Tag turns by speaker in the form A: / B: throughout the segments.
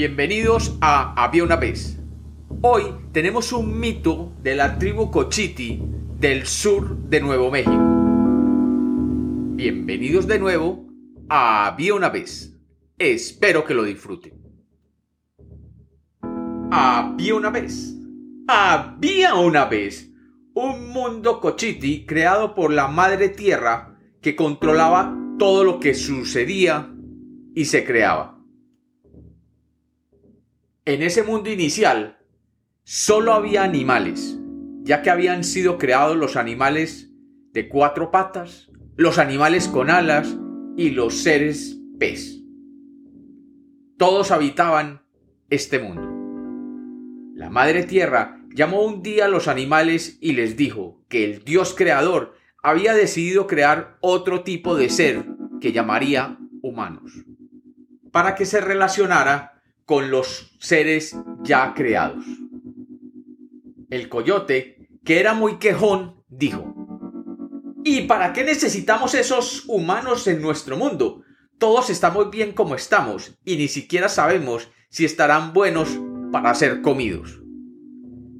A: Bienvenidos a Había una vez. Hoy tenemos un mito de la tribu Cochiti del sur de Nuevo México. Bienvenidos de nuevo a Había una vez. Espero que lo disfruten. Había una vez. Había una vez un mundo Cochiti creado por la Madre Tierra que controlaba todo lo que sucedía y se creaba. En ese mundo inicial solo había animales, ya que habían sido creados los animales de cuatro patas, los animales con alas y los seres pez. Todos habitaban este mundo. La Madre Tierra llamó un día a los animales y les dijo que el Dios creador había decidido crear otro tipo de ser que llamaría humanos, para que se relacionara con los seres ya creados. El coyote, que era muy quejón, dijo, ¿Y para qué necesitamos esos humanos en nuestro mundo? Todos estamos bien como estamos y ni siquiera sabemos si estarán buenos para ser comidos.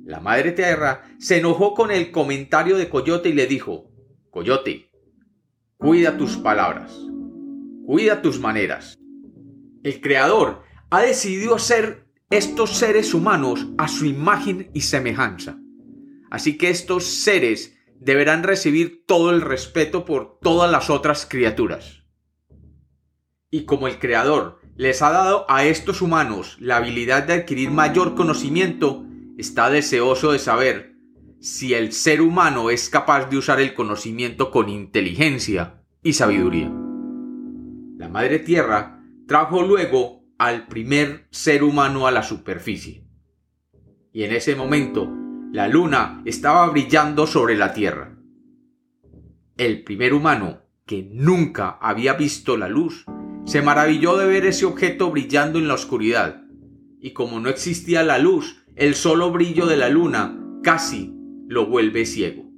A: La madre tierra se enojó con el comentario de Coyote y le dijo, Coyote, cuida tus palabras, cuida tus maneras. El Creador ha decidido hacer estos seres humanos a su imagen y semejanza. Así que estos seres deberán recibir todo el respeto por todas las otras criaturas. Y como el Creador les ha dado a estos humanos la habilidad de adquirir mayor conocimiento, está deseoso de saber si el ser humano es capaz de usar el conocimiento con inteligencia y sabiduría. La Madre Tierra trajo luego al primer ser humano a la superficie. Y en ese momento la luna estaba brillando sobre la Tierra. El primer humano, que nunca había visto la luz, se maravilló de ver ese objeto brillando en la oscuridad, y como no existía la luz, el solo brillo de la luna casi lo vuelve ciego,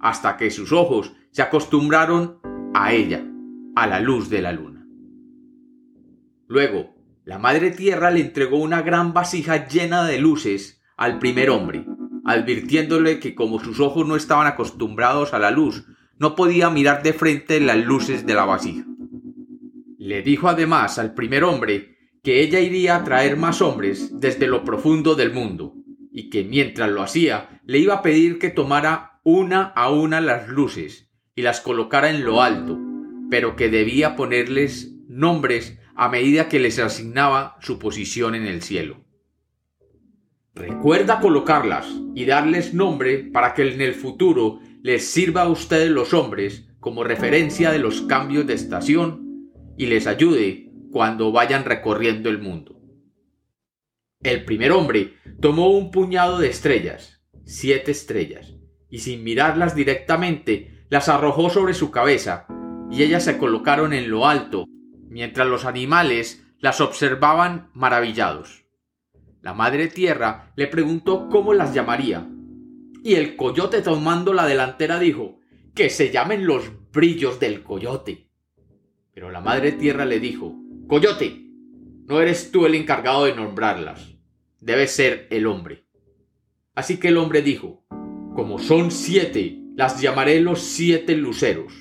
A: hasta que sus ojos se acostumbraron a ella, a la luz de la luna. Luego, la Madre Tierra le entregó una gran vasija llena de luces al primer hombre, advirtiéndole que como sus ojos no estaban acostumbrados a la luz, no podía mirar de frente las luces de la vasija. Le dijo además al primer hombre que ella iría a traer más hombres desde lo profundo del mundo, y que mientras lo hacía le iba a pedir que tomara una a una las luces y las colocara en lo alto, pero que debía ponerles nombres a medida que les asignaba su posición en el cielo. Recuerda colocarlas y darles nombre para que en el futuro les sirva a ustedes los hombres como referencia de los cambios de estación y les ayude cuando vayan recorriendo el mundo. El primer hombre tomó un puñado de estrellas, siete estrellas, y sin mirarlas directamente las arrojó sobre su cabeza, y ellas se colocaron en lo alto mientras los animales las observaban maravillados. La madre tierra le preguntó cómo las llamaría, y el coyote tomando la delantera dijo que se llamen los brillos del coyote. Pero la madre tierra le dijo Coyote, no eres tú el encargado de nombrarlas, debe ser el hombre. Así que el hombre dijo Como son siete, las llamaré los siete luceros.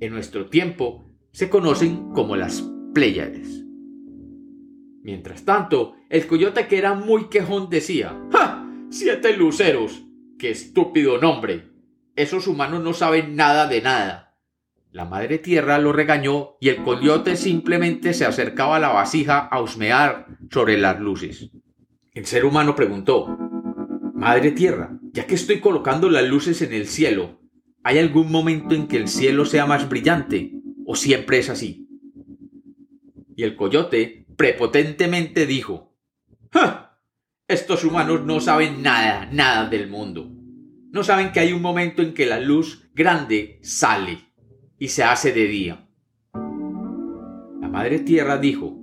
A: En nuestro tiempo se conocen como las Pléyades. Mientras tanto, el coyote que era muy quejón decía, ¡Ja! Siete luceros. ¡Qué estúpido nombre! Esos humanos no saben nada de nada. La madre tierra lo regañó y el coyote simplemente se acercaba a la vasija a husmear sobre las luces. El ser humano preguntó, Madre tierra, ya que estoy colocando las luces en el cielo, ¿hay algún momento en que el cielo sea más brillante? ¿O siempre es así? Y el coyote prepotentemente dijo, ¡Ja! Estos humanos no saben nada, nada del mundo. No saben que hay un momento en que la luz grande sale y se hace de día. La Madre Tierra dijo,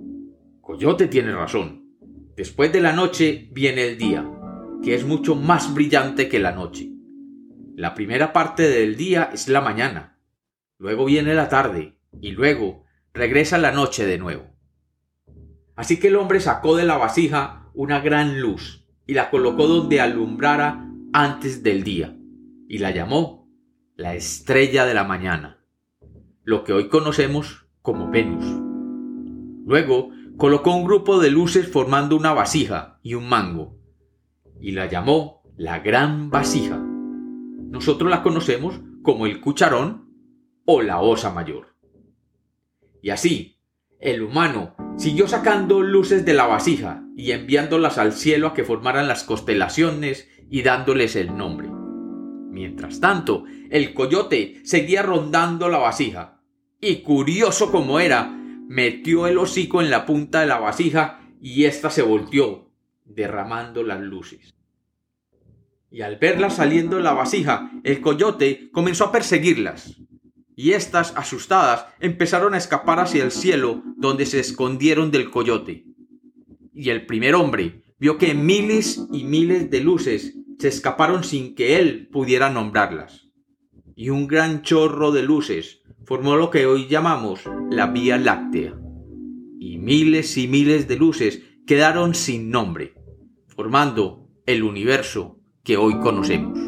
A: Coyote tiene razón. Después de la noche viene el día, que es mucho más brillante que la noche. La primera parte del día es la mañana. Luego viene la tarde y luego regresa la noche de nuevo. Así que el hombre sacó de la vasija una gran luz y la colocó donde alumbrara antes del día, y la llamó la estrella de la mañana, lo que hoy conocemos como Venus. Luego colocó un grupo de luces formando una vasija y un mango, y la llamó la gran vasija. Nosotros la conocemos como el cucharón o la osa mayor. Y así, el humano siguió sacando luces de la vasija y enviándolas al cielo a que formaran las constelaciones y dándoles el nombre. Mientras tanto, el coyote seguía rondando la vasija, y curioso como era, metió el hocico en la punta de la vasija y ésta se volteó, derramando las luces. Y al verlas saliendo de la vasija, el coyote comenzó a perseguirlas, y éstas, asustadas, empezaron a escapar hacia el cielo, donde se escondieron del coyote. Y el primer hombre vio que miles y miles de luces se escaparon sin que él pudiera nombrarlas. Y un gran chorro de luces formó lo que hoy llamamos la Vía Láctea. Y miles y miles de luces quedaron sin nombre, formando el universo que hoy conocemos.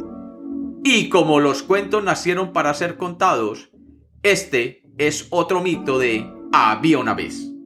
A: Y como los cuentos nacieron para ser contados, este es otro mito de había una vez.